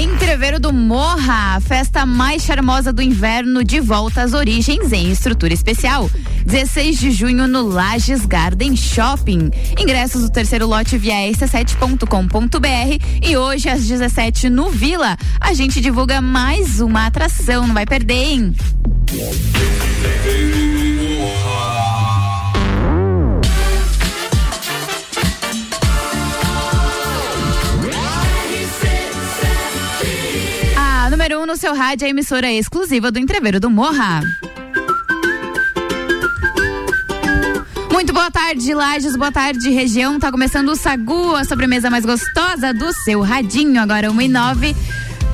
Entreveiro do Morra, festa mais charmosa do inverno de volta às origens em estrutura especial. 16 de junho no Lages Garden Shopping. Ingressos do terceiro lote via rc7.com.br e hoje às 17 no Vila a gente divulga mais uma atração, não vai perder, hein? Número 1 um no seu rádio a emissora exclusiva do Entreveiro do Morra. Muito boa tarde, Lages, boa tarde, região. Tá começando o Sagu, a sobremesa mais gostosa do seu radinho. Agora 1 e 9.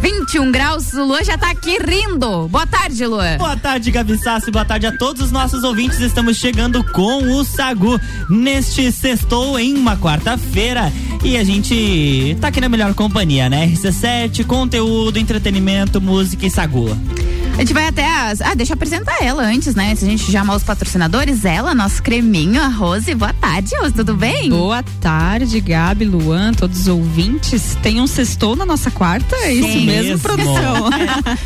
21 graus, o Luan já tá aqui rindo. Boa tarde, Luan. Boa tarde, Gabi Sassi. Boa tarde a todos os nossos ouvintes. Estamos chegando com o Sagu neste sextou em uma quarta-feira. E a gente tá aqui na melhor companhia, né? RC7, conteúdo, entretenimento, música e Sagu. A gente vai até as. Ah, deixa eu apresentar ela antes, né? Se a gente chamar os patrocinadores, ela, nosso creminho, a Rose. Boa tarde, Rose, tudo bem? Boa tarde, Gabi, Luan, todos os ouvintes. Tem um sextou na nossa quarta? É isso Sim. mesmo, Mesmo. produção.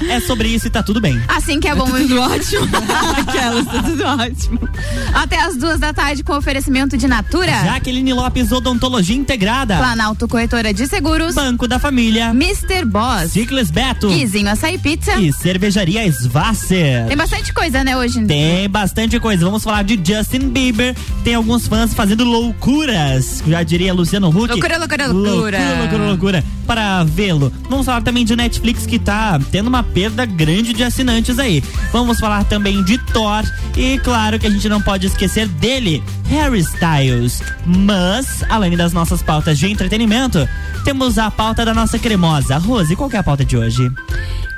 É, é sobre isso e tá tudo bem. Assim que é bom. Tudo ótimo. Aquelas, tá tudo ótimo. Até as duas da tarde com oferecimento de Natura. Jaqueline Lopes, Odontologia Integrada. Planalto Corretora de Seguros. Banco da Família. Mr. Boss. Ciclis Beto. Guizinho Açaí Pizza. E Cervejaria Svasser. Tem bastante coisa, né, hoje? Tem bastante coisa. Vamos falar de Justin Bieber. Tem alguns fãs fazendo loucuras. Já diria Luciano Huck. Loucura, loucura, loucura. Loucura, loucura, loucura. Para vê-lo. Vamos falar também de Netflix que tá tendo uma perda grande de assinantes aí. Vamos falar também de Thor. E claro que a gente não pode esquecer dele, Harry Styles. Mas, além das nossas pautas de entretenimento, temos a pauta da nossa cremosa. Rose, qual que é a pauta de hoje?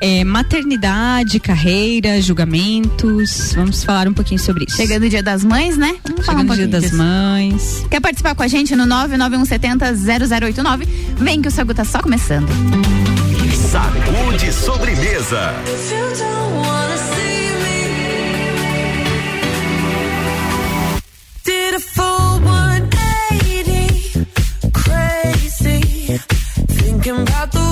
É, maternidade, carreira, julgamentos. Vamos falar um pouquinho sobre isso. Chegando o dia das mães, né? Vamos falar um Chegando o dia pouquinho das disso. mães. Quer participar com a gente no 991700089? Vem que o Sagu tá só começando. Sacude sobremesa. Did a full 180, crazy. Thinking about the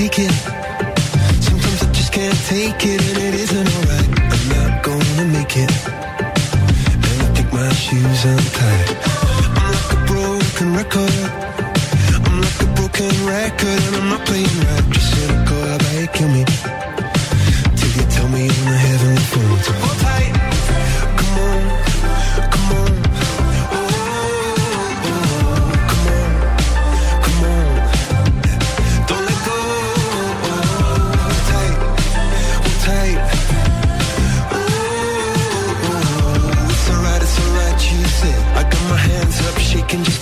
Take it. Sometimes I just can't take it, and it isn't alright. I'm not gonna make it. And I think my shoes untied. I'm like a broken record. I'm like a broken record, and I'm not playing right. Just cynical, how about you kill me? Till you tell me on the heavenly phone.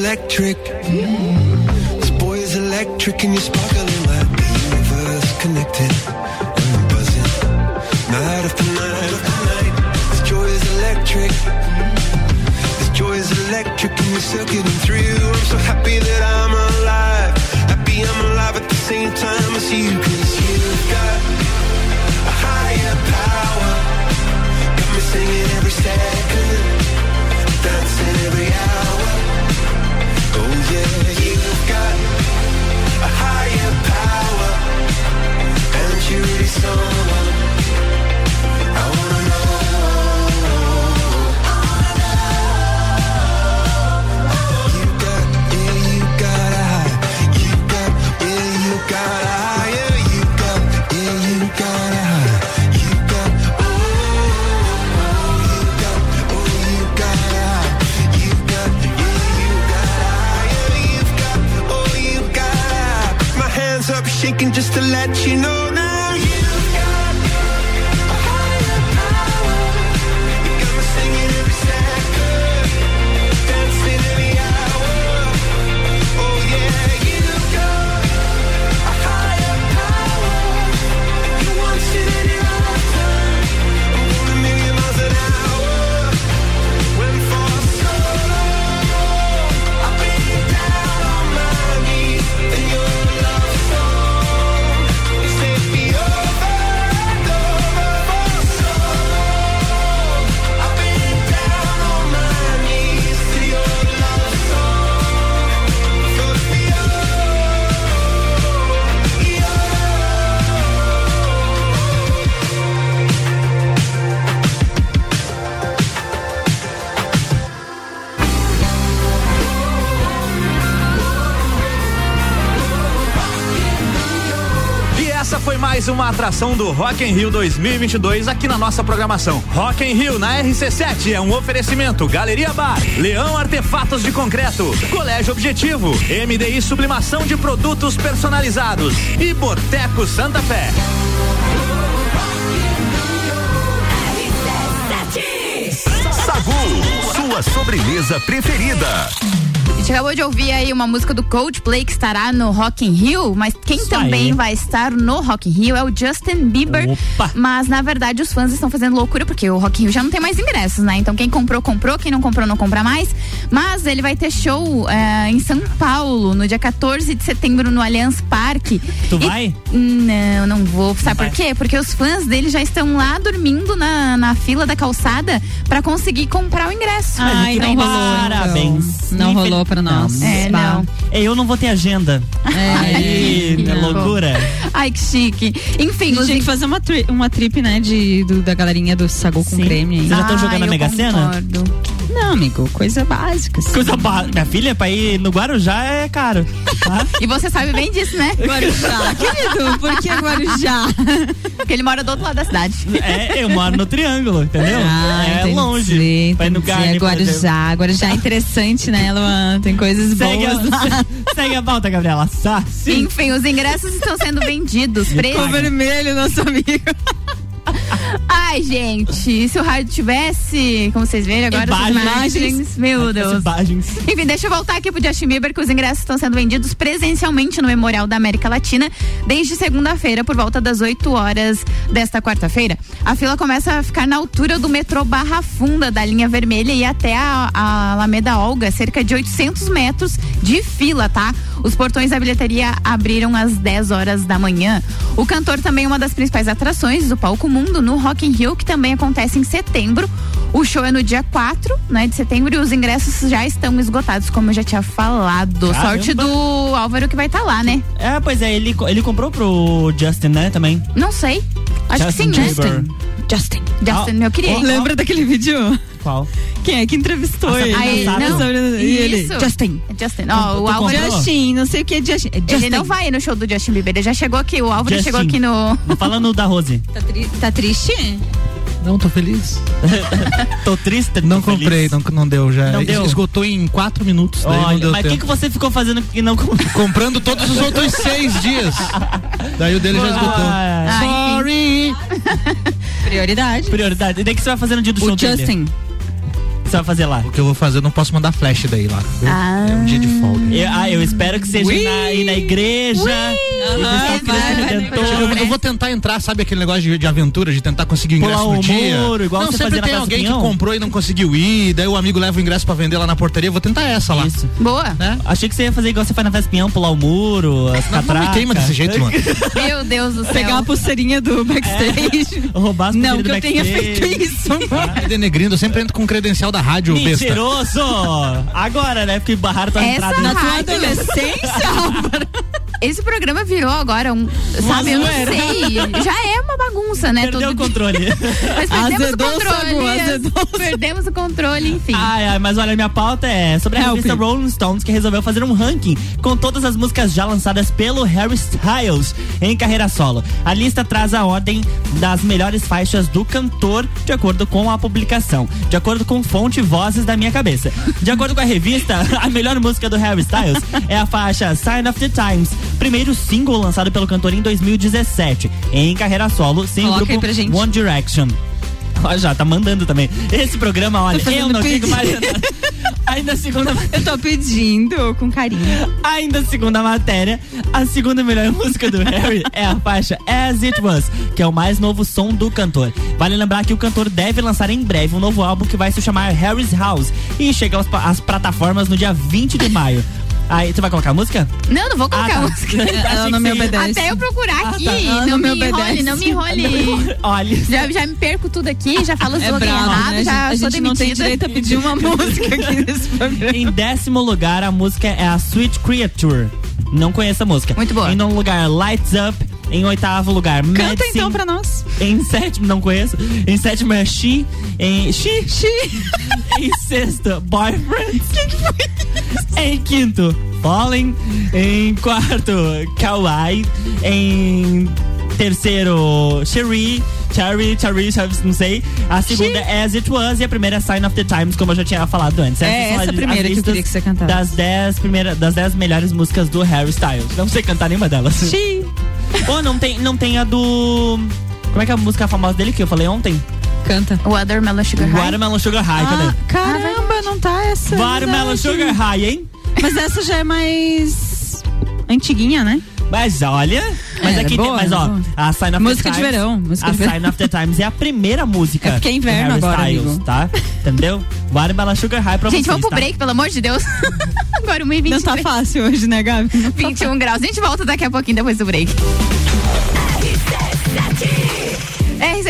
Electric. This boy is electric, and you're sparkling like the universe connected. And I'm buzzing night after night after night. This joy is electric. This joy is electric, and you're circuiting through. I'm so happy that I'm alive. Happy I'm alive at the same time as you, cause you've got a higher power. Got me singing every second, dancing every hour. Someone. I wanna hands up shaking just to let you know now. You've mais uma atração do Rock in Rio 2022 aqui na nossa programação. Rock in Rio na RC7 é um oferecimento Galeria Bar, Leão Artefatos de Concreto, Colégio Objetivo, MDI Sublimação de Produtos Personalizados e Boteco Santa Fé. Sagu, sua sobremesa preferida. A gente acabou de ouvir aí uma música do Coldplay que estará no Rock in Rio, mas quem Isso também aí. vai estar no Rock in Rio é o Justin Bieber. Opa. Mas na verdade os fãs estão fazendo loucura porque o Rock in Rio já não tem mais ingressos, né? Então quem comprou comprou, quem não comprou não compra mais. Mas ele vai ter show eh, em São Paulo no dia 14 de setembro no Allianz Parque. Tu E- vai? Não, não vou. Sabe vai? por quê? Porque os fãs dele já estão lá dormindo na, na fila da calçada pra conseguir comprar o ingresso. Ai, não rolou. parabéns. então. Não Infel- rolou pra nós. É, não. É, Eu não vou ter agenda. É. Aí, é Não. loucura. Ai, que chique. A Enfim, gente os tinha que fazer uma, tri- uma trip, né, de, do- da galerinha do Sagu com Sim. creme. aí. Vocês já estão jogando a Mega Sena? concordo. Não, amigo, coisa básica. assim. Coisa ba... Minha filha, pra ir no Guarujá é caro. Tá? E você sabe bem disso, né? Guarujá, querido, por que Guarujá? Porque ele mora do outro lado da cidade. É, eu moro no Triângulo, entendeu? Ah, é entendi, longe. Pra ir no entendi. Garden, É. Guarujá. Guarujá é interessante, né, Luan? Tem coisas Segue boas lá. a, segue a pauta, Gabriela. Sá, sim. Enfim, os ingressos estão sendo vendidos. Paga. vermelho, nosso amigo. Ai, gente, se o rádio tivesse, como vocês veem agora, as Imagens. imagens, meu Deus. Imagens. Enfim, deixa eu voltar aqui pro Justin Bieber, que os ingressos estão sendo vendidos presencialmente no Memorial da América Latina desde segunda-feira, por volta das 8 horas desta quarta-feira. A fila começa a ficar na altura do metrô Barra Funda, da linha vermelha, e até a, a Alameda Olga, cerca de 800 metros de fila, tá? Os portões da bilheteria abriram às 10 horas da manhã. O cantor também é uma das principais atrações do palco mundo no Rock in Rio, que também acontece em setembro. O show é no dia 4 né, de setembro e os ingressos já estão esgotados, como eu já tinha falado. Caramba. Sorte do Álvaro que vai estar lá, né? É, pois é, ele, ele comprou pro Justin, né, também. Não sei. Acho Justin que sim, né? Justin. Justin, eu queria. ir. Lembra daquele vídeo? Qual? Quem é que entrevistou ele? Aí, não, E ele? Justin. É Justin. Ó, Tu o Álvaro. Justin, não sei o que é Justin. É Ele Justin. não vai no show do Justin Bieber. Ele já chegou aqui. O Álvaro Justin. chegou aqui no. Não falando da Rose. Tá, tri- tá triste? Não, tô feliz. Tô triste, Não tô comprei, feliz. não, não deu já. Não deu? Esgotou em quatro minutos. Daí não Olha, deu mas o que, que você ficou fazendo que não comprou? Comprando todos os outros seis dias. Daí o dele já esgotou. Ah, Sorry! Prioridade. Prioridade. E daí que você vai fazer no dia do show O dele? Justin. O que você vai fazer lá? O que eu vou fazer, eu não posso mandar flash daí lá. Ah. É um dia de folga. Eu, ah, eu espero que seja na, ir na igreja. Vai, vai, vai, Eu, eu vou tentar entrar, sabe aquele negócio de, de aventura, de tentar conseguir o ingresso Pular no o dia? muro, igual não, você sempre tem alguém que comprou e não conseguiu ir, daí o amigo leva o ingresso pra vender lá na portaria, eu vou tentar essa lá. Isso. Boa. Né? Achei que você ia fazer igual você faz na Vespinhão, pular o muro, as Não, não me catracas. queima desse jeito, mano. Meu Deus do céu. Pegar a pulseirinha do backstage. Roubar as Não que eu tenha backstage. feito isso. Denegrindo, eu sempre entro com credencial da rádio, besta. Mentiroso! Agora, né? Porque barraram tua Essa entrada. Na tua Rádio. adolescência, Álvaro. Esse programa virou agora um. Sabe, eu não sei. Já é uma bagunça, né? Perdeu o Todo dia. controle. Mas perdemos Azedou o o controle. azedou o Perdemos o controle, enfim. Ai, ai, mas olha, minha pauta é sobre a Help. revista Rolling Stones que resolveu fazer um ranking com todas as músicas já lançadas pelo Harry Styles em carreira solo. A lista traz a ordem das melhores faixas do cantor de acordo com a publicação, de acordo com fonte Vozes da minha cabeça. De acordo com a revista, a melhor música do Harry Styles é a faixa Sign of the Times, primeiro single lançado pelo cantor em 2017, em carreira solo, sem o Coloca aí grupo. One Direction. Ó, já tá mandando também. Esse programa, olha, eu não digo pedido. mais. Ainda segunda, Eu tô pedindo com carinho. ainda segunda matéria, a segunda melhor música do Harry é a faixa As It Was, que é o mais novo som do cantor. Vale lembrar que o cantor deve lançar em breve um novo álbum que vai se chamar Harry's House e chega às plataformas no dia 20 de maio. Aí, você vai colocar a música? Não, não vou colocar tá. música. Ela não me obedece. Até eu procurar aqui. Ela não, não me me enrole, não me enrole. Olha, Já, já me perco tudo aqui, já falo os É slogan errado, né? já a sou gente não tem demitida. direito a pedir uma música aqui nesse programa. Em décimo lugar, a música é a Sweet Creature. Não conheço a música. Muito boa. Em nono lugar, Lights Up. Em oitavo lugar, Canta Medicine. então pra nós. Em sétimo, não conheço. Em sétimo é She. Em She. em sexto, Boyfriend. Em quinto, Falling. Em quarto, Kawaii. Em terceiro, Cherie. Cherry, Cherry, não sei. A segunda é As It Was e a primeira é Sign of the Times, como eu já tinha falado antes. É, Essas são essa as- primeira as que eu queria que você cantasse. Das 10 primeira, das 10 melhores músicas do Harry Styles. Não sei cantar nenhuma delas. Xi. Ou não tem, não tem a do. Como é que é a música famosa dele que eu falei ontem? Canta. Watermelon Sugar High. Watermelon Sugar High, cadê? Ah, caramba, não tá essa. Watermelon. Sugar High, hein? Mas essa já é mais antiguinha, né? Mas olha, mas É, aqui boa, tem, mas ó, boa. a Sign of Música the de Times, verão, música a de verão. Sign of the Times é a primeira música. É porque é inverno agora, Styles, amigo. tá? Entendeu? Watermelon Sugar High pra Gente, vocês, vamos pro tá? break, pelo amor de Deus. Agora 1 e 20 Não tá fácil hoje, né, Gabi? Não tá 21 graus. A gente volta daqui a pouquinho depois do break.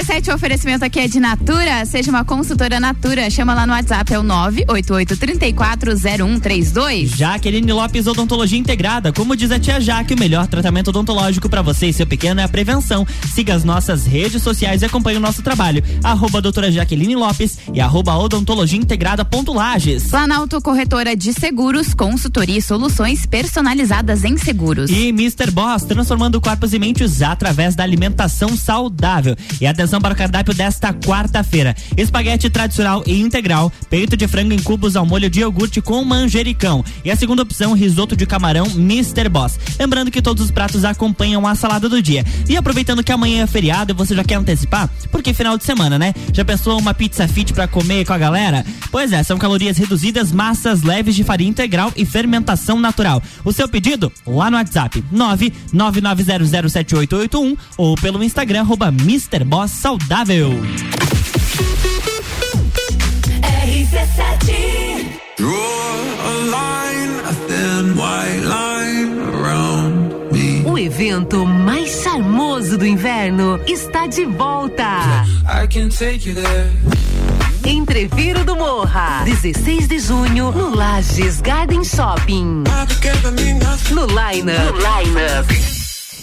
RC7, o oferecimento aqui é de Natura. Seja uma consultora Natura. Chama lá no WhatsApp, é o 988340132. Jaqueline Lopes Odontologia Integrada. Como diz a tia Jaque, o melhor tratamento odontológico para você e seu pequeno é a prevenção. Siga as nossas redes sociais e acompanhe o nosso trabalho. Arroba doutora Jaqueline Lopes e arroba odontologia integrada ponto Lages. Planalto Corretora de Seguros, consultoria e soluções personalizadas em seguros. E Mr. Boss, transformando corpos e mentes através da alimentação saudável. E atenção para o cardápio desta quarta-feira: espaguete tradicional e integral, peito de frango em cubos ao molho de iogurte com manjericão. E a segunda opção, risoto de camarão Mr. Boss. Lembrando que todos os pratos acompanham a salada do dia. E aproveitando que amanhã é feriado e você já quer antecipar, porque final de semana, né? Já pensou uma pizza fit para comer com a galera? Pois é, são calorias reduzidas, massas leves de farinha integral e fermentação natural. O seu pedido lá no WhatsApp 999007881 ou pelo Instagram arroba Mr. Boss Saudável. Draw a line, a thin white line around me. O evento mais charmoso do inverno está de volta. I can take you there. Entreviro do Morra, 16 de junho, no Lages Garden Shopping. No Line Up. No Line Up.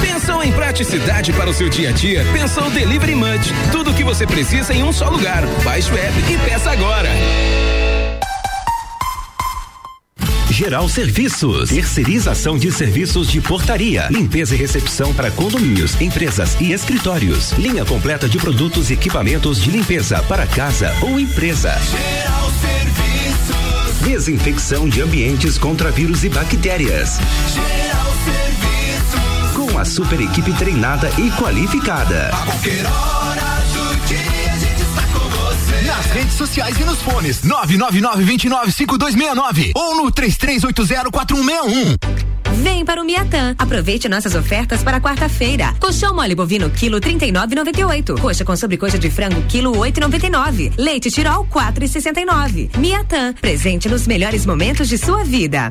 Pensou em praticidade para o seu dia a dia? Pensou Delivery Munch. Tudo o que você precisa em um só lugar. Baixe o app e peça agora. Geral Serviços, terceirização de serviços de portaria, limpeza e recepção para condomínios, empresas e escritórios. Linha completa de produtos e equipamentos de limpeza para casa ou empresa. Geral Serviços. Desinfecção de ambientes contra vírus e bactérias. Geral Serviços. Com a super equipe treinada e qualificada. A qualquer hora do dia a gente está com você. Nas redes sociais e nos fones 999 29 5269 ou no 33804161. Vem para o Miatã. Aproveite nossas ofertas para quarta-feira. Colchão mole bovino quilo 39,98. Coxa com sobrecoxa de frango quilo 8,99. Leite Tirol 4,69. Miatã, presente nos melhores momentos de sua vida.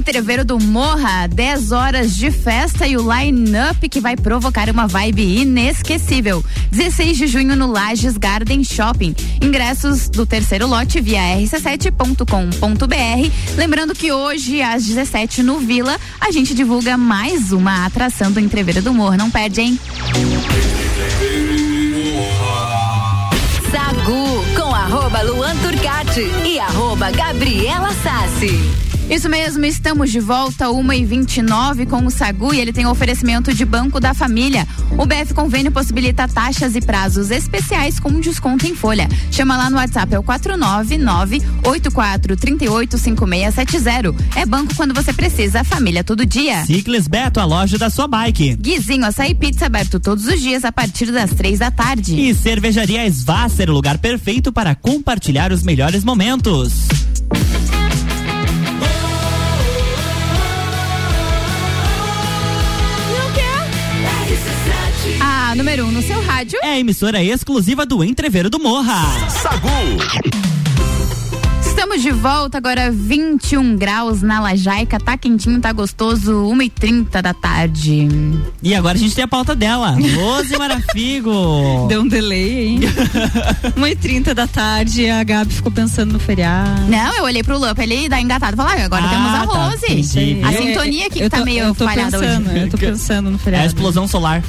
Entreveiro do Morra, 10 horas de festa e o line-up que vai provocar uma vibe inesquecível. 16 de junho no Lages Garden Shopping. Ingressos do terceiro lote via rc7.com.br. Lembrando que hoje, às 17 no Vila, a gente divulga mais uma atração do Entreveiro do Morra. Não perde, hein? Sagu com arroba Luan Turcati e arroba Gabriela Sassi. Isso mesmo, estamos de volta, 1 e 29 com o Sagu e ele tem oferecimento de Banco da Família. O BF Convênio possibilita taxas e prazos especiais com desconto em folha. Chama lá no WhatsApp, é o 499-8438-5670. É banco quando você precisa, família todo dia. Ciclis Beto, a loja da sua bike. Guizinho Açaí Pizza aberto todos os dias a partir das três da tarde. E Cervejaria Svasser, o lugar perfeito para compartilhar os melhores momentos. A número 1 um no seu rádio. É a emissora exclusiva do Entreveiro do Morra. Sagu. Estamos de volta agora 21 graus na Lajaica, tá quentinho, tá gostoso, 1h30 da tarde. E agora a gente tem a pauta dela, Rose Marafigo. Deu um delay, hein? 1h30 da tarde, a Gabi ficou pensando no feriado. Não, eu olhei pro Lup, ele dá engatado e falou, ah, agora Ah, temos a tá, Rose. entendi. a sintonia aqui que eu tá tô- meio eu tô falhada pensando, hoje. Eu tô pensando no É a feriado. explosão solar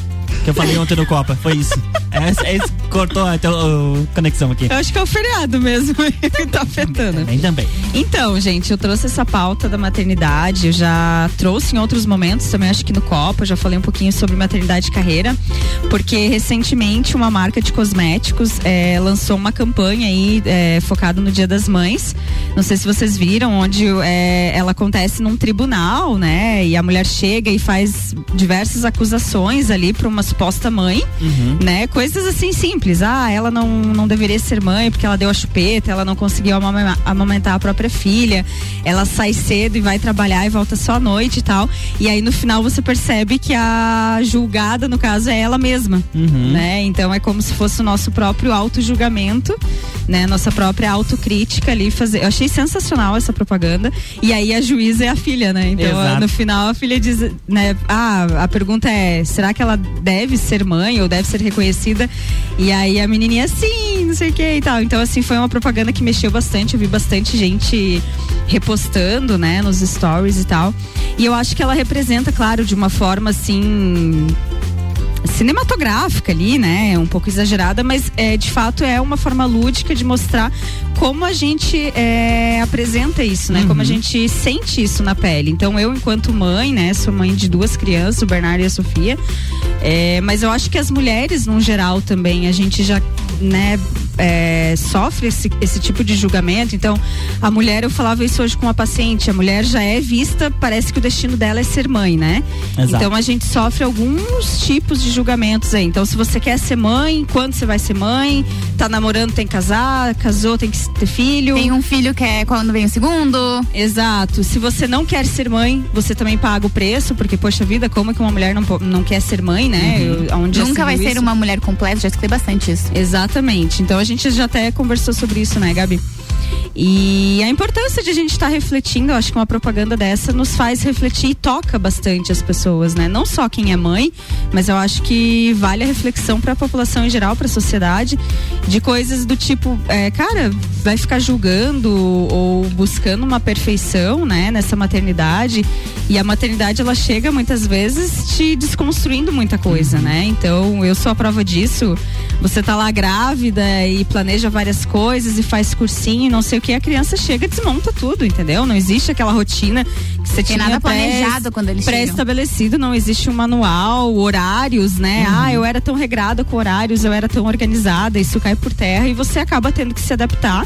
que eu falei ontem no Copa, foi isso. É, é que cortou a conexão aqui. Eu acho que é o feriado mesmo que tá afetando. Também, também. Então, gente, eu trouxe essa pauta da maternidade, eu já trouxe em outros momentos também, acho que no Copa, já falei um pouquinho sobre maternidade e carreira, porque recentemente uma marca de cosméticos eh, lançou uma campanha aí eh, focada no Dia das Mães. Não sei se vocês viram, onde eh, ela acontece num tribunal, né? E a mulher chega e faz diversas acusações ali para uma suposta mãe, né? Coisas assim simples. Ah, ela não, não deveria ser mãe porque ela deu a chupeta, ela não conseguiu amamentar a própria filha, ela sai cedo e vai trabalhar e volta só à noite e tal. E aí no final você percebe que a julgada, no caso, é ela mesma, né? Então é como se fosse o nosso próprio auto-julgamento, né? Nossa própria autocrítica ali fazer. Eu achei sensacional essa propaganda. E aí a juíza é a filha, né? Então Exato. no final a filha diz, né? Ah, a pergunta é: será que ela deve ser mãe ou deve ser reconhecida? E aí a menininha, sim, não sei o que e tal. Então, assim, foi uma propaganda que mexeu bastante. Eu vi bastante gente repostando, né, nos stories e tal. E eu acho que ela representa, claro, de uma forma assim cinematográfica ali, né? Um pouco exagerada, mas é, de fato é uma forma lúdica de mostrar como a gente é, apresenta isso, né? Como a gente sente isso na pele. Então eu, enquanto mãe, né? Sou mãe de duas crianças, o Bernardo e a Sofia. É, mas eu acho que as mulheres, no geral, também, a gente já, né? É, sofre esse, esse tipo de julgamento. Então, a mulher, eu falava isso hoje com uma paciente, a mulher já é vista, parece que o destino dela é ser mãe, né? Exato. Então a gente sofre alguns tipos de julgamentos aí. Então, se você quer ser mãe, quando você vai ser mãe, tá namorando, tem que casar, casou, tem que ter filho. Tem um filho que é quando vem o segundo. Exato. Se você não quer ser mãe, você também paga o preço, porque, poxa vida, como que uma mulher não, não quer ser mãe, né? Eu- Uhum. Nunca se vai viu ser isso? uma mulher completa, já escutei bastante isso. Exatamente. Então a gente já até conversou sobre isso, né, Gabi? E a importância de a gente estar refletindo, eu acho que uma propaganda dessa nos faz refletir e toca bastante as pessoas, né? Não só quem é mãe, mas eu acho que vale a reflexão para a população em geral, para a sociedade, de coisas do tipo, é, cara, vai ficar julgando ou buscando uma perfeição, né, nessa maternidade. E a maternidade ela chega muitas vezes te desconstruindo muita coisa, né? Então eu sou a prova disso. Você tá lá grávida e planeja várias coisas e faz cursinho, e não sei o que, a criança chega e desmonta tudo, entendeu? Não existe aquela rotina que Você Tem tinha nada planejado quando eles. Pré-estabelecido, não existe um manual, horários, né? Uhum. Ah, eu era tão regrada com horários, eu era tão organizada, isso cai por terra e você acaba tendo que se adaptar.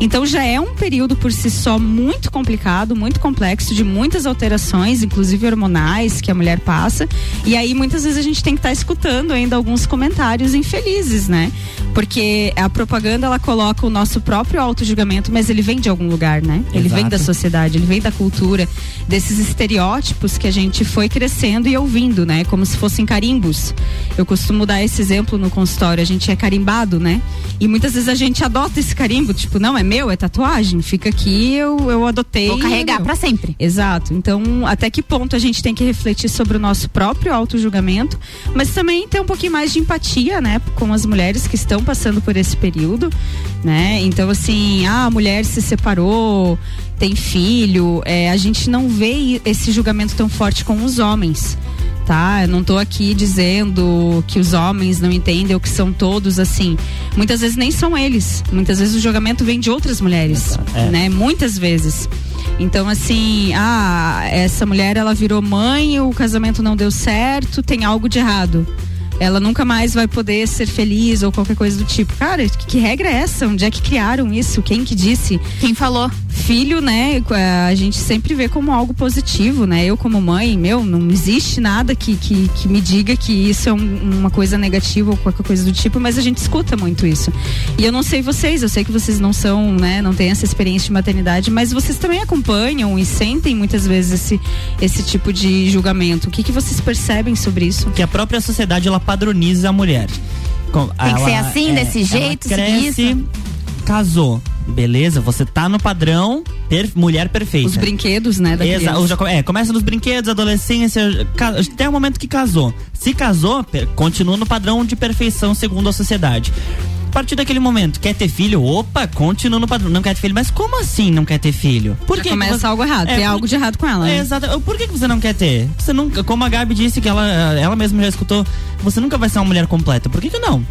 Então já é um período por si só muito complicado, muito complexo, de muitas alterações, inclusive hormonais, que a mulher passa. E aí muitas vezes a gente tem que estar escutando ainda alguns comentários infelizes, né? Porque a propaganda ela coloca o nosso próprio auto-julgamento, mas ele vem de algum lugar, né? Ele vem da sociedade, ele vem da cultura, desses estereótipos que a gente foi crescendo e ouvindo, né? Como se fossem carimbos. Eu costumo dar esse exemplo no consultório, a gente é carimbado, né? E muitas vezes a gente adota esse carimbo, tipo, não, é meu, é tatuagem, fica aqui, eu, eu adotei. Vou carregar pra sempre. Exato. Então, até que ponto a gente tem que refletir sobre o nosso próprio auto-julgamento, mas também ter um pouquinho mais de empatia, né, com as mulheres que estão passando por esse período, né? Então, assim, ah, a mulher se separou, tem filho, é, a gente não vê esse julgamento tão forte com os homens. Tá, eu não tô aqui dizendo que os homens não entendem ou que são todos assim. Muitas vezes nem são eles. Muitas vezes o julgamento vem de outras mulheres, É. né? Muitas vezes. Então, assim, ah, essa mulher ela virou mãe, o casamento não deu certo, tem algo de errado. Ela nunca mais vai poder ser feliz ou qualquer coisa do tipo. Cara, que, que regra é essa? Onde é que criaram isso? Quem que disse? Quem falou? Filho, né? A gente sempre vê como algo positivo, né? Eu como mãe, meu, não existe nada que, que, que me diga que isso é um- uma coisa negativa ou qualquer coisa do tipo, mas a gente escuta muito isso. E eu não sei vocês, eu sei que vocês não são, né? Não têm essa experiência de maternidade, mas vocês também acompanham e sentem muitas vezes esse, esse tipo de julgamento. O que, que vocês percebem sobre isso? Que a própria sociedade ela padroniza a mulher. Com- Tem que ser assim, desse ela jeito, seguir cresce, isso. casou. Beleza, você tá no padrão per- mulher perfeita. Os brinquedos, né? Da Exa- já é, começa nos brinquedos, adolescência, até o momento que casou. Se casou, per- continua no padrão de perfeição segundo a sociedade. A partir daquele momento, quer ter filho? Opa, continua no padrão. Não quer ter filho. Mas como assim não quer ter filho? Por Já que começa que você- algo errado, tem por- algo de errado com ela. É, né? Exato. Por que, que você não quer ter? Você nunca, como a Gabi disse que ela, ela mesma já escutou, você nunca vai ser uma mulher completa. Por que, que não?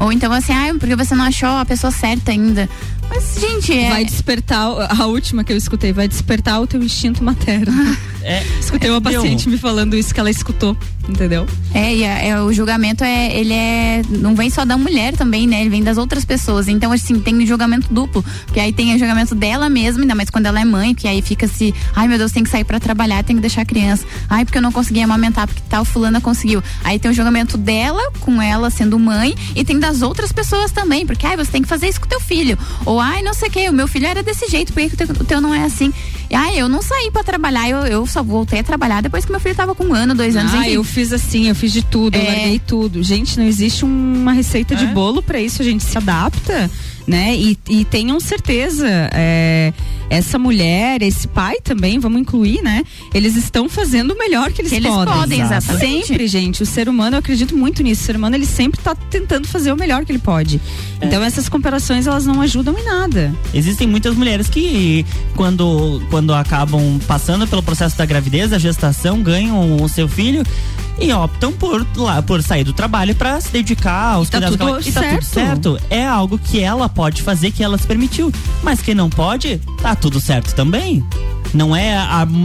Ou então assim, ah, porque você não achou a pessoa certa ainda. Mas, gente, é. Vai despertar, o- a última que eu escutei, vai despertar o teu instinto materno. É, Escutei uma Deu. paciente me falando isso que ela escutou, entendeu? É, e é, é, o julgamento é, ele é, não vem só da mulher também, né? Ele vem das outras pessoas. Então, assim, tem o julgamento duplo, porque aí tem o julgamento dela mesma, ainda mais quando ela é mãe, que aí fica se, ai meu Deus, tem que sair pra trabalhar, tem que deixar a criança. Ai, porque eu não consegui amamentar, porque tal fulana conseguiu. Aí tem o julgamento dela com ela sendo mãe e tem das outras pessoas também, porque ai, você tem que fazer isso com teu filho. Ou ai, não sei o que, o meu filho era desse jeito, por que, que o, teu, o teu não é assim? E, ai, eu não saí pra trabalhar, eu, eu só voltei a trabalhar depois que meu filho tava com um ano, dois anos, Ah, enfim. eu fiz assim, eu fiz de tudo, eu É. larguei tudo. Gente, não existe uma receita de bolo pra isso, a gente se adapta, né? E, e tenham certeza, é, essa mulher, esse pai também, vamos incluir, né? Eles estão fazendo o melhor que eles, Que eles podem. podem, exatamente. Sempre, gente. O ser humano, eu acredito muito nisso. O ser humano, ele sempre tá tentando fazer o melhor que ele pode. É. Então, essas comparações, elas não ajudam em nada. Existem muitas mulheres que, quando, quando acabam passando pelo processo da gravidez, da gestação, ganham o seu filho e optam por, lá, por sair do trabalho pra se dedicar aos tá cuidados tudo ela. E tá tudo certo. certo. É algo que ela pode fazer, que ela se permitiu. Mas quem não pode, tá tudo certo também. Não é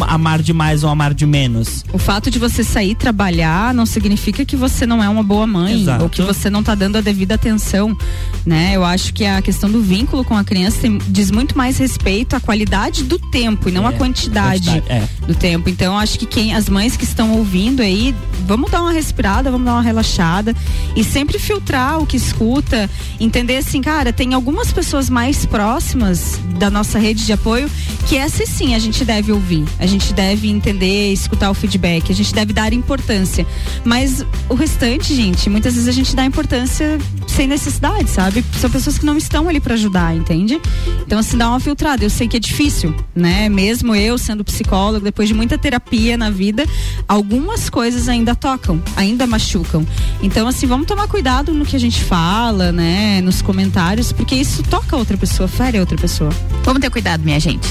amar demais ou amar de menos. O fato de você sair trabalhar não significa que você não é uma boa mãe Exato. ou que você não tá dando a devida atenção, né? Eu acho que a questão do vínculo com a criança tem- diz muito mais respeito à qualidade do tempo e não à É, quantidade, quantidade, é. do tempo. Então acho que quem as mães que estão ouvindo aí, vamos dar uma respirada, vamos dar uma relaxada e sempre filtrar o que escuta, entender assim, cara, tem algumas pessoas mais próximas da nossa rede de apoio que essa sim a gente deve ouvir, a gente deve entender, escutar o feedback, a gente deve dar importância. Mas o restante, gente, muitas vezes a gente dá importância sem necessidade, sabe? São pessoas que não estão ali para ajudar, entende? Então assim, dá uma filtrada. Eu sei que é difícil, né? Mesmo eu sendo psicólogo, depois de muita terapia na vida, algumas coisas ainda tocam, ainda machucam. Então assim, vamos tomar cuidado no que a gente fala, né? Nos comentários, porque isso toca outra pessoa, fere outra pessoa. Vamos ter cuidado, minha gente.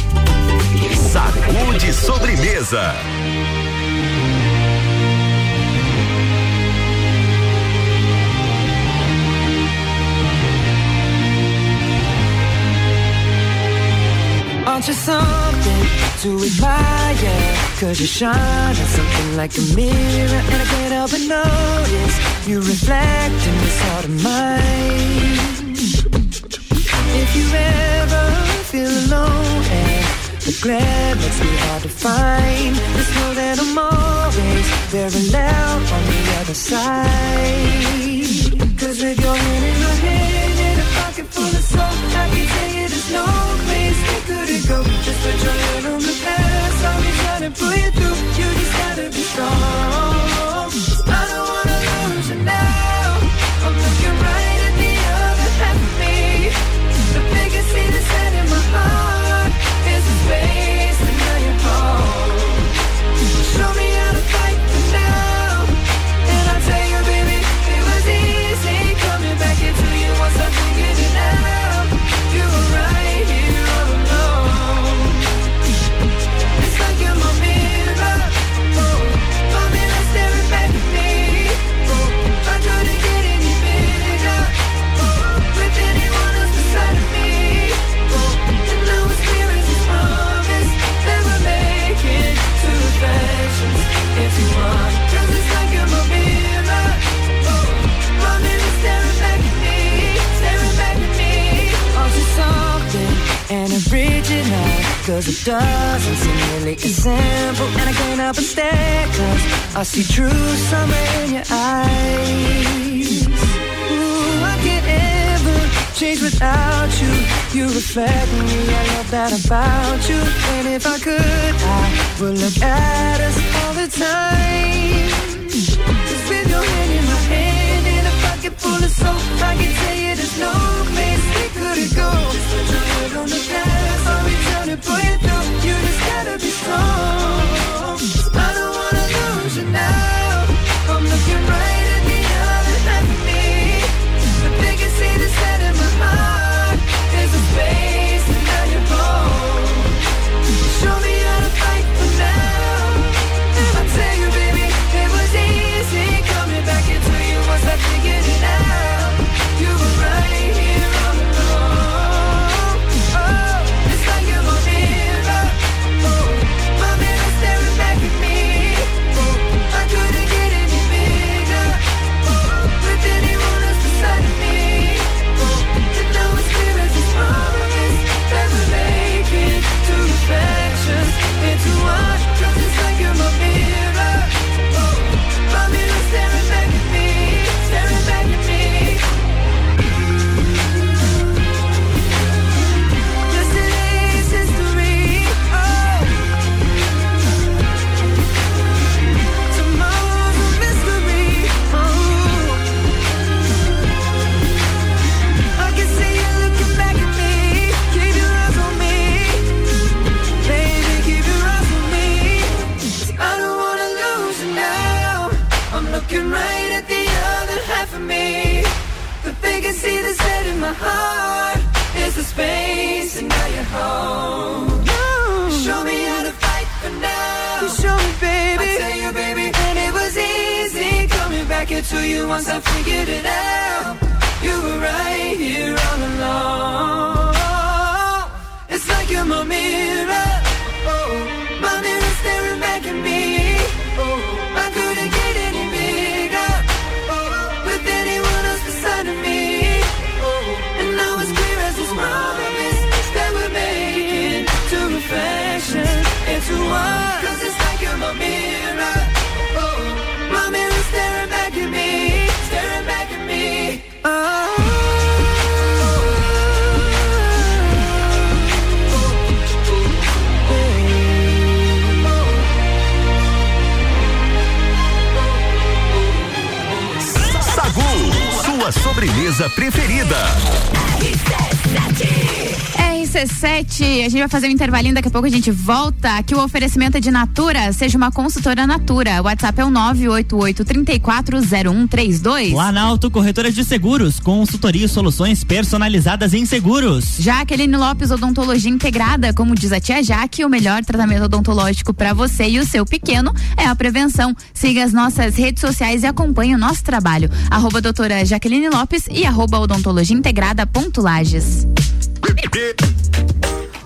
Sacude sobremesa. Aren't you something to admire? Cause you shine at something like a mirror and I can't help but notice you reflect in this heart of mine. If you ever feel alone and the glare makes me hard to find, just know that I'm always very loud on the other side. Cause with your hand in my hand and a pocket full of soap, I can tell you there's no place we couldn't go. Just put your hand on the past, I'll be trying to pull you through. You just gotta be strong. Cause it doesn't seem really as simple. And I can't help but stare, cause I see true summer in your eyes. Ooh, I can't ever change without you. You reflect me, I love that about you. And if I could, I would look at us all the time. Just with your hand in my hand and a pocket full of soap, I can tell you there's no place we couldn't go. Just put your head on the gas, I'll be trying space, and now you're home. Show me how to fight for now. You show me, baby. I tell you, baby, and it was easy coming back into you once I figured it out. You were right here all along. It's like you're my mirror. Sobremesa preferida. RC7, a gente vai fazer um intervalinho, daqui a pouco a gente volta. Aqui o oferecimento é de Natura, seja uma consultora Natura. O WhatsApp é o 988-340132. Planalto Corretora de Seguros, consultoria e soluções personalizadas em seguros. Jaqueline Lopes, odontologia integrada, como diz a tia Jaque, o melhor tratamento odontológico para você e o seu pequeno é a prevenção. Siga as nossas redes sociais e acompanhe o nosso trabalho. Arroba doutora Jaqueline Lopes e arroba odontologia integrada ponto Lages.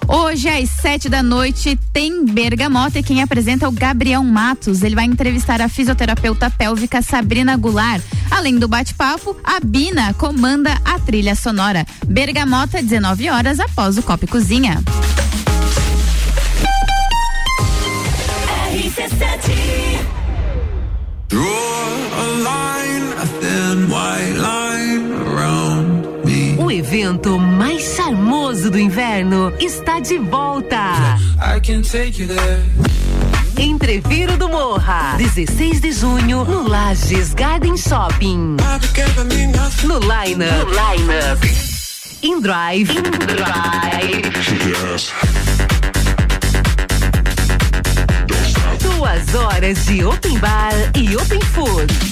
Hoje, às sete da noite, tem Bergamota e quem apresenta é o Gabriel Matos. Ele vai entrevistar a fisioterapeuta pélvica Sabrina Goulart. Além do bate-papo, a Bina comanda a trilha sonora. Bergamota, 19 horas após o Copo Cozinha. RC7. Evento mais charmoso do inverno está de volta. I can take you there. Entreviro do Morra, 16 de junho, no Lages Garden Shopping. No Line Up. No Line Up. In Drive. In Drive. Duas horas de Open Bar e Open Food.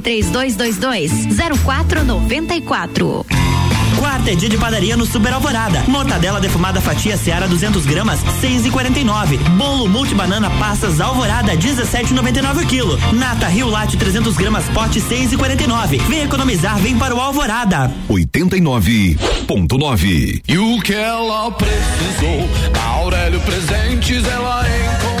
3222 0494. Quarta é dia de padaria no Super Alvorada. Mortadela defumada fatia Seara 200 gramas, 6,49. Bolo multibanana passas Alvorada, 17,99 o quilo. Nata Rio Latte 300 gramas, pote 6,49. Vem economizar, vem para o Alvorada. 89.9. E o que ela precisou, Aurélio Presentes ela encontrou.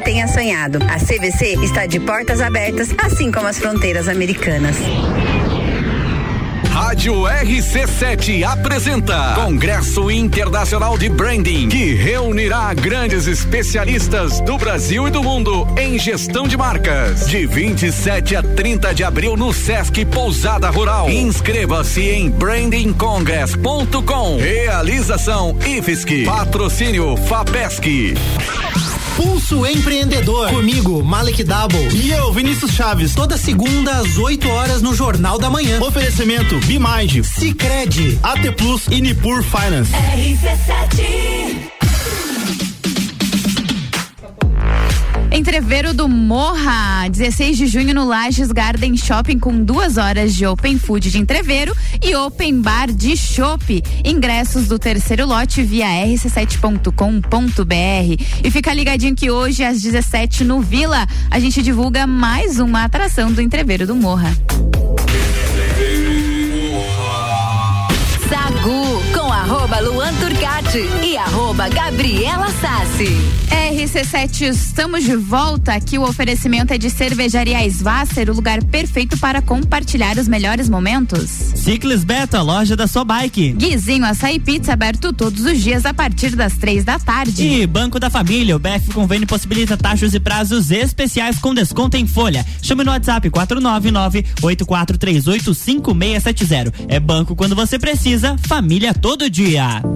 tenha sonhado. A CVC está de portas abertas, assim como as fronteiras americanas. Rádio RC7 apresenta Congresso Internacional de Branding, que reunirá grandes especialistas do Brasil e do mundo em gestão de marcas. De 27 a 30 de abril no Sesc Pousada Rural. Inscreva-se em brandingcongress.com. Realização IFSC. Patrocínio FAPESC. Pulso Empreendedor. Comigo, Malek Double. E eu, Vinícius Chaves. Toda segunda às 8 horas no Jornal da Manhã. Oferecimento Bimage, Cicred, AT Plus e Nipur Finance. Entreveiro do Morra, 16 de junho no Lages Garden Shopping com duas horas de Open Food de entreveiro e Open Bar de Chopp. Ingressos do terceiro lote via rc7.com.br. E fica ligadinho que hoje às 17 no Vila a gente divulga mais uma atração do Entreveiro do Morra. Sagu com arroba Luan Turcati e arroba Gabriela Sassi. RC7, estamos de volta. Aqui o oferecimento é de Cervejaria Svasser, o lugar perfeito para compartilhar os melhores momentos. Ciclis Beto, a loja da sua bike. Guizinho Açaí Pizza aberto todos os dias a partir das três da tarde. E Banco da Família, o BF Convênio possibilita taxas e prazos especiais com desconto em folha. Chame no WhatsApp 499-8438-5670. É banco quando você precisa, família todo dia.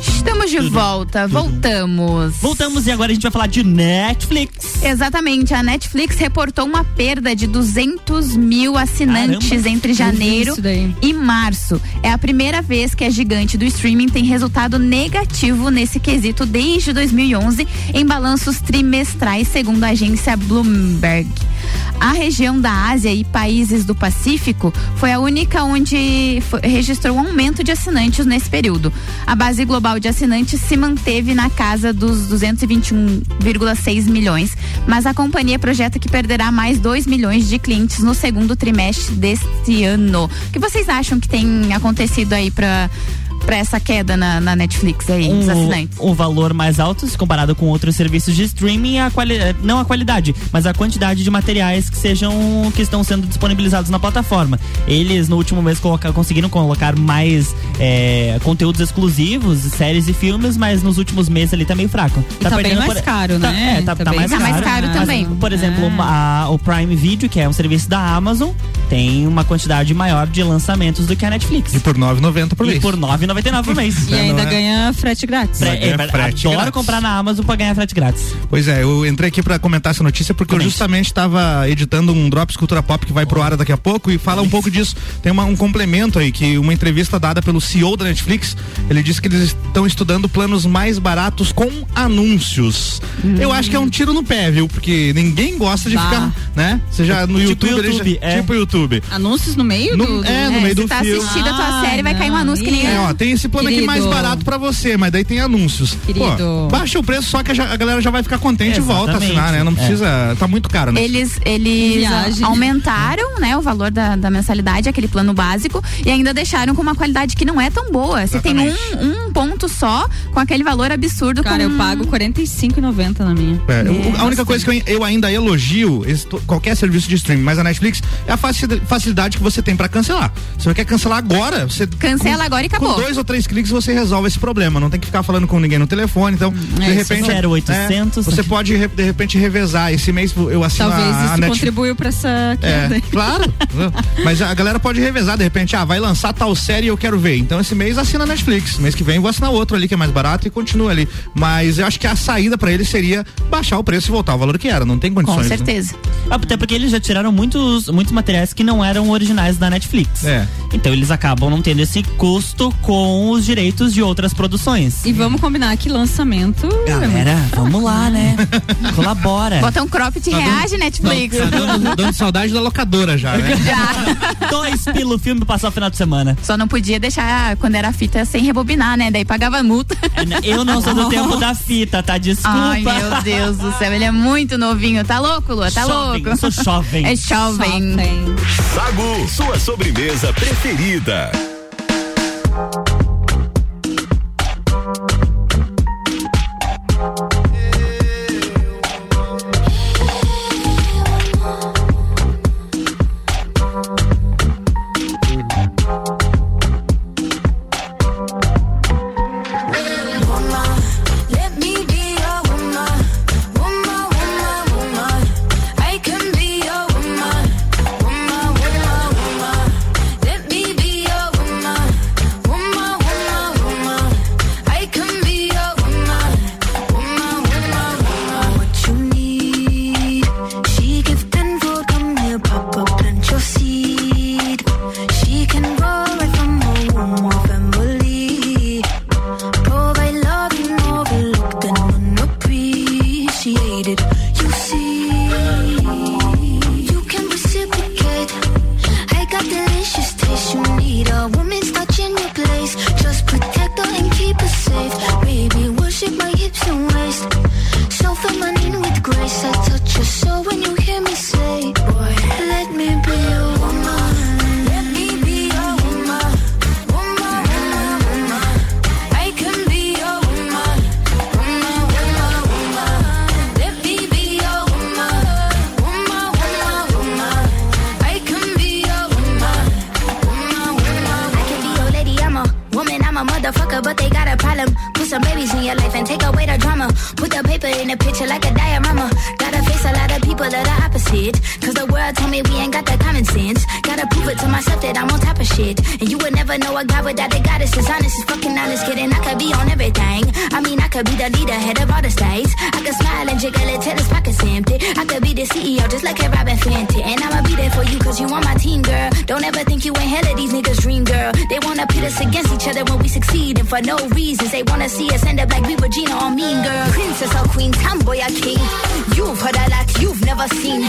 Estamos de volta, voltamos. Voltamos e agora a gente vai falar de Netflix. Exatamente, a Netflix reportou uma perda de 200 mil assinantes Caramba, entre janeiro e março. É a primeira vez que a gigante do streaming tem resultado negativo nesse quesito desde 2011 em balanços trimestrais, segundo a agência Bloomberg. A região da Ásia e países do Pacífico foi a única onde foi- registrou um aumento de assinantes nesse período. A base global de assinantes se manteve na casa dos 221,6 milhões, mas a companhia projeta que perderá mais 2 milhões de clientes no segundo trimestre deste ano. O que vocês acham que tem acontecido aí para para essa queda na, na Netflix aí, dos assinantes? um, um valor mais alto se comparado com outros serviços de streaming, a quali não a qualidade, mas a quantidade de materiais que sejam que estão sendo disponibilizados na plataforma. Eles no último mês coloca- conseguiram colocar mais é, conteúdos exclusivos, séries e filmes, mas nos últimos meses ali tá meio fraco. tá bem perdendo mais caro, tá- né? É, tá, Tá tá bem mais Tá caro. mais caro Mas, também. por exemplo, É. uma- a- o Prime Video, que é um serviço da Amazon, tem uma quantidade maior de lançamentos do que a Netflix. E por 9,90 por E mês. por 9,99 por mês. E ainda não é? ganha frete grátis. Fre- ganha é, frete adoro grátis. comprar na Amazon pra ganhar frete grátis. Pois é, eu entrei aqui pra comentar essa notícia porque Comente. eu justamente estava editando um Drops Cultura Pop que vai pro ar daqui a pouco e fala um pouco disso. Tem uma- um complemento aí, que uma entrevista dada pelo CEO da Netflix, ele disse que eles estão estudando planos mais baratos com anúncios. Eu acho que é um tiro no pé, viu? Porque ninguém gosta de Bah. ficar, né? Você já no Tipo YouTube, ele já- YouTube, é. tipo YouTube. Anúncios no meio No- do, do- é, no É, meio você do tá filme. assistindo a tua Ah, série, vai cair um não, anúncio que nem. É, ó, tem esse plano aqui mais Querido. barato pra você, mas daí tem anúncios. Querido. Pô, baixa o preço, só que a, galera já vai ficar contente e volta a Exatamente. assinar, né? Não É. precisa. Tá muito caro, né? Eles, eles Viagem. aumentaram né, o valor da, da mensalidade, aquele plano básico, e ainda deixaram com uma qualidade que não é tão boa. Você tem um, um ponto só com aquele valor absurdo. Cara, com... eu pago R$ 45,90 na minha. É, o- a única coisa que eu, eu ainda elogio esse qualquer serviço de streaming, mas a Netflix é a faci- facilidade que você tem pra cancelar. Se você quer cancelar agora, você Cancela com- agora e acabou. Com dois ou três cliques você resolve esse problema. Não tem que ficar falando com ninguém no telefone. Então, de é, repente, isso é 0800. é, você pode de repente revezar. Esse mês eu assino Talvez a, a isso Netflix. contribuiu pra essa queda. É, claro. Mas a galera pode revezar, de repente, ah, vai lançar tal série e eu quero ver. Então esse mês assina a Netflix. Mês que vem eu vou assinar outro ali que é mais barato e continua ali. Mas eu acho que a saída pra eles seria baixar o preço e voltar ao valor que era. Não tem Com condições. né? certeza. Até porque eles já tiraram muitos, muitos materiais que não eram originais da Netflix. É. Então eles acabam não tendo esse custo com os direitos de outras produções. E vamos combinar que lançamento. é Galera, vamos lá, né? Colabora. Bota um crop e reage, Netflix. Tá dando, dando saudade da locadora já, né? Dois pelo filme passar o final de semana. Só não podia deixar quando era fita sem rebobinar, né? Daí pagava multa. Eu não sou do tempo da fita, tá? Desculpa. Ai, meu Deus do céu, ele é muito novinho. Tá louco, Lua? Tá Jovem, louco? sou jovem. É jovem. Sagu, sua sobremesa preferida. You've seen.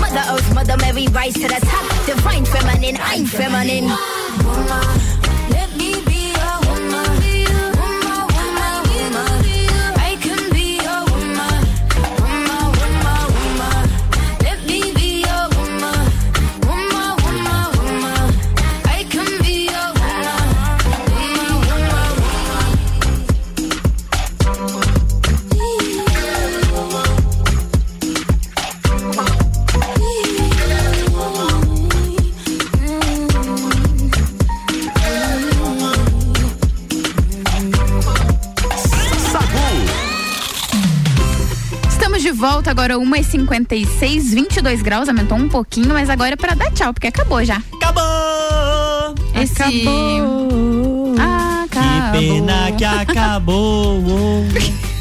Mother Earth, Mother Mary, rise to the top. Divine feminine, I'm feminine. Woman, agora 1h56, 22 graus, aumentou um pouquinho, mas agora é pra dar tchau, porque acabou já. Acabou! Esse... Acabou. Acabou. Que pena que acabou.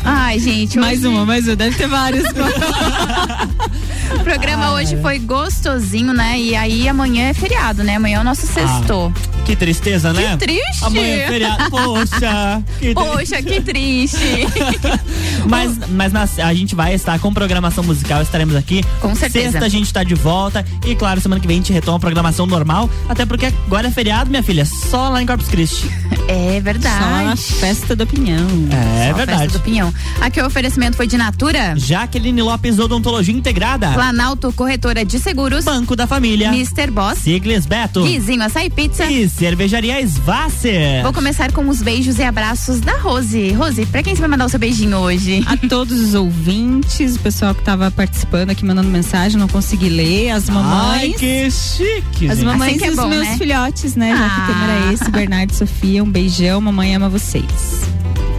Ai, gente. Mais hoje- uma, mais uma. Deve ter vários. O programa hoje foi gostosinho, né? E aí amanhã é feriado, né? Amanhã é o nosso sexto. Que tristeza, né? Que triste. Amanhã é feriado. Poxa. Que Poxa, que triste. Mas, mas a gente vai estar com programação musical, estaremos aqui. Com certeza. Sexta a gente tá de volta. E claro, semana que vem a gente retoma a programação normal. Até porque agora é feriado, minha filha. Só lá em Corpus Christi. É verdade. Só na festa da opinião. É Só a verdade. Festa do Pinhão. Aqui o oferecimento foi de Natura. Jaqueline Lopes Odontologia Integrada. Planalto Corretora de Seguros. Banco da Família. Mr. Boss. Sigles Beto. Guizinho Açaí Pizza. E Cervejaria Svasser. Vou começar com os beijos e abraços da Rose. Rose, pra quem você vai mandar o seu beijinho hoje? A todos os ouvintes, o pessoal que tava participando aqui, mandando mensagem, não consegui ler, as mamães. Ai, que chique. As gente. mamães Assim que é e os bom, meus né? filhotes, né? Já que o tema era esse, Bernardo e Sofia, um beijão, mamãe ama vocês.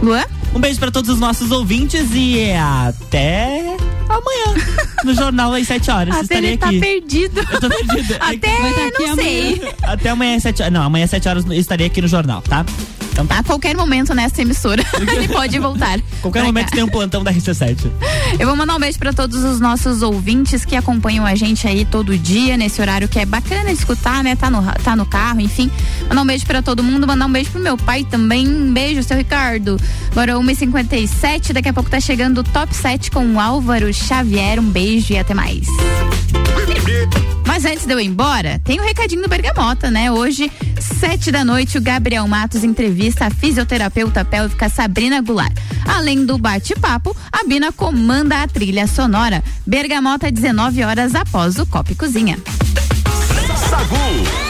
Luan? Um beijo pra todos os nossos ouvintes e até amanhã. No jornal às 7 horas. Até ele tá aqui. perdido. Eu tô perdido. Até aqui não sei. Até amanhã às 7 horas. Não, amanhã às 7 horas eu estarei aqui no jornal, tá? Então tá. A qualquer momento nessa emissora. ele pode voltar. Qualquer momento cá. tem um plantão da RC7. Eu vou mandar um beijo pra todos os nossos ouvintes que acompanham a gente aí todo dia, nesse horário que é bacana escutar, né? Tá no, tá no carro, enfim. Mandar um beijo pra todo mundo, mandar um beijo pro meu pai também. Um beijo, seu Ricardo. Agora 1h57, daqui a pouco tá chegando o Top 7 com o Álvaro Xavier. Um beijo e até mais. Mas antes de eu ir embora, tem um recadinho do Bergamota, né? Hoje, sete da noite, o Gabriel Matos entrevista a fisioterapeuta pélvica Sabrina Goulart. Além do bate-papo, a Bina comanda a trilha sonora. Bergamota, 19 horas após o Copa e Cozinha. Sagu.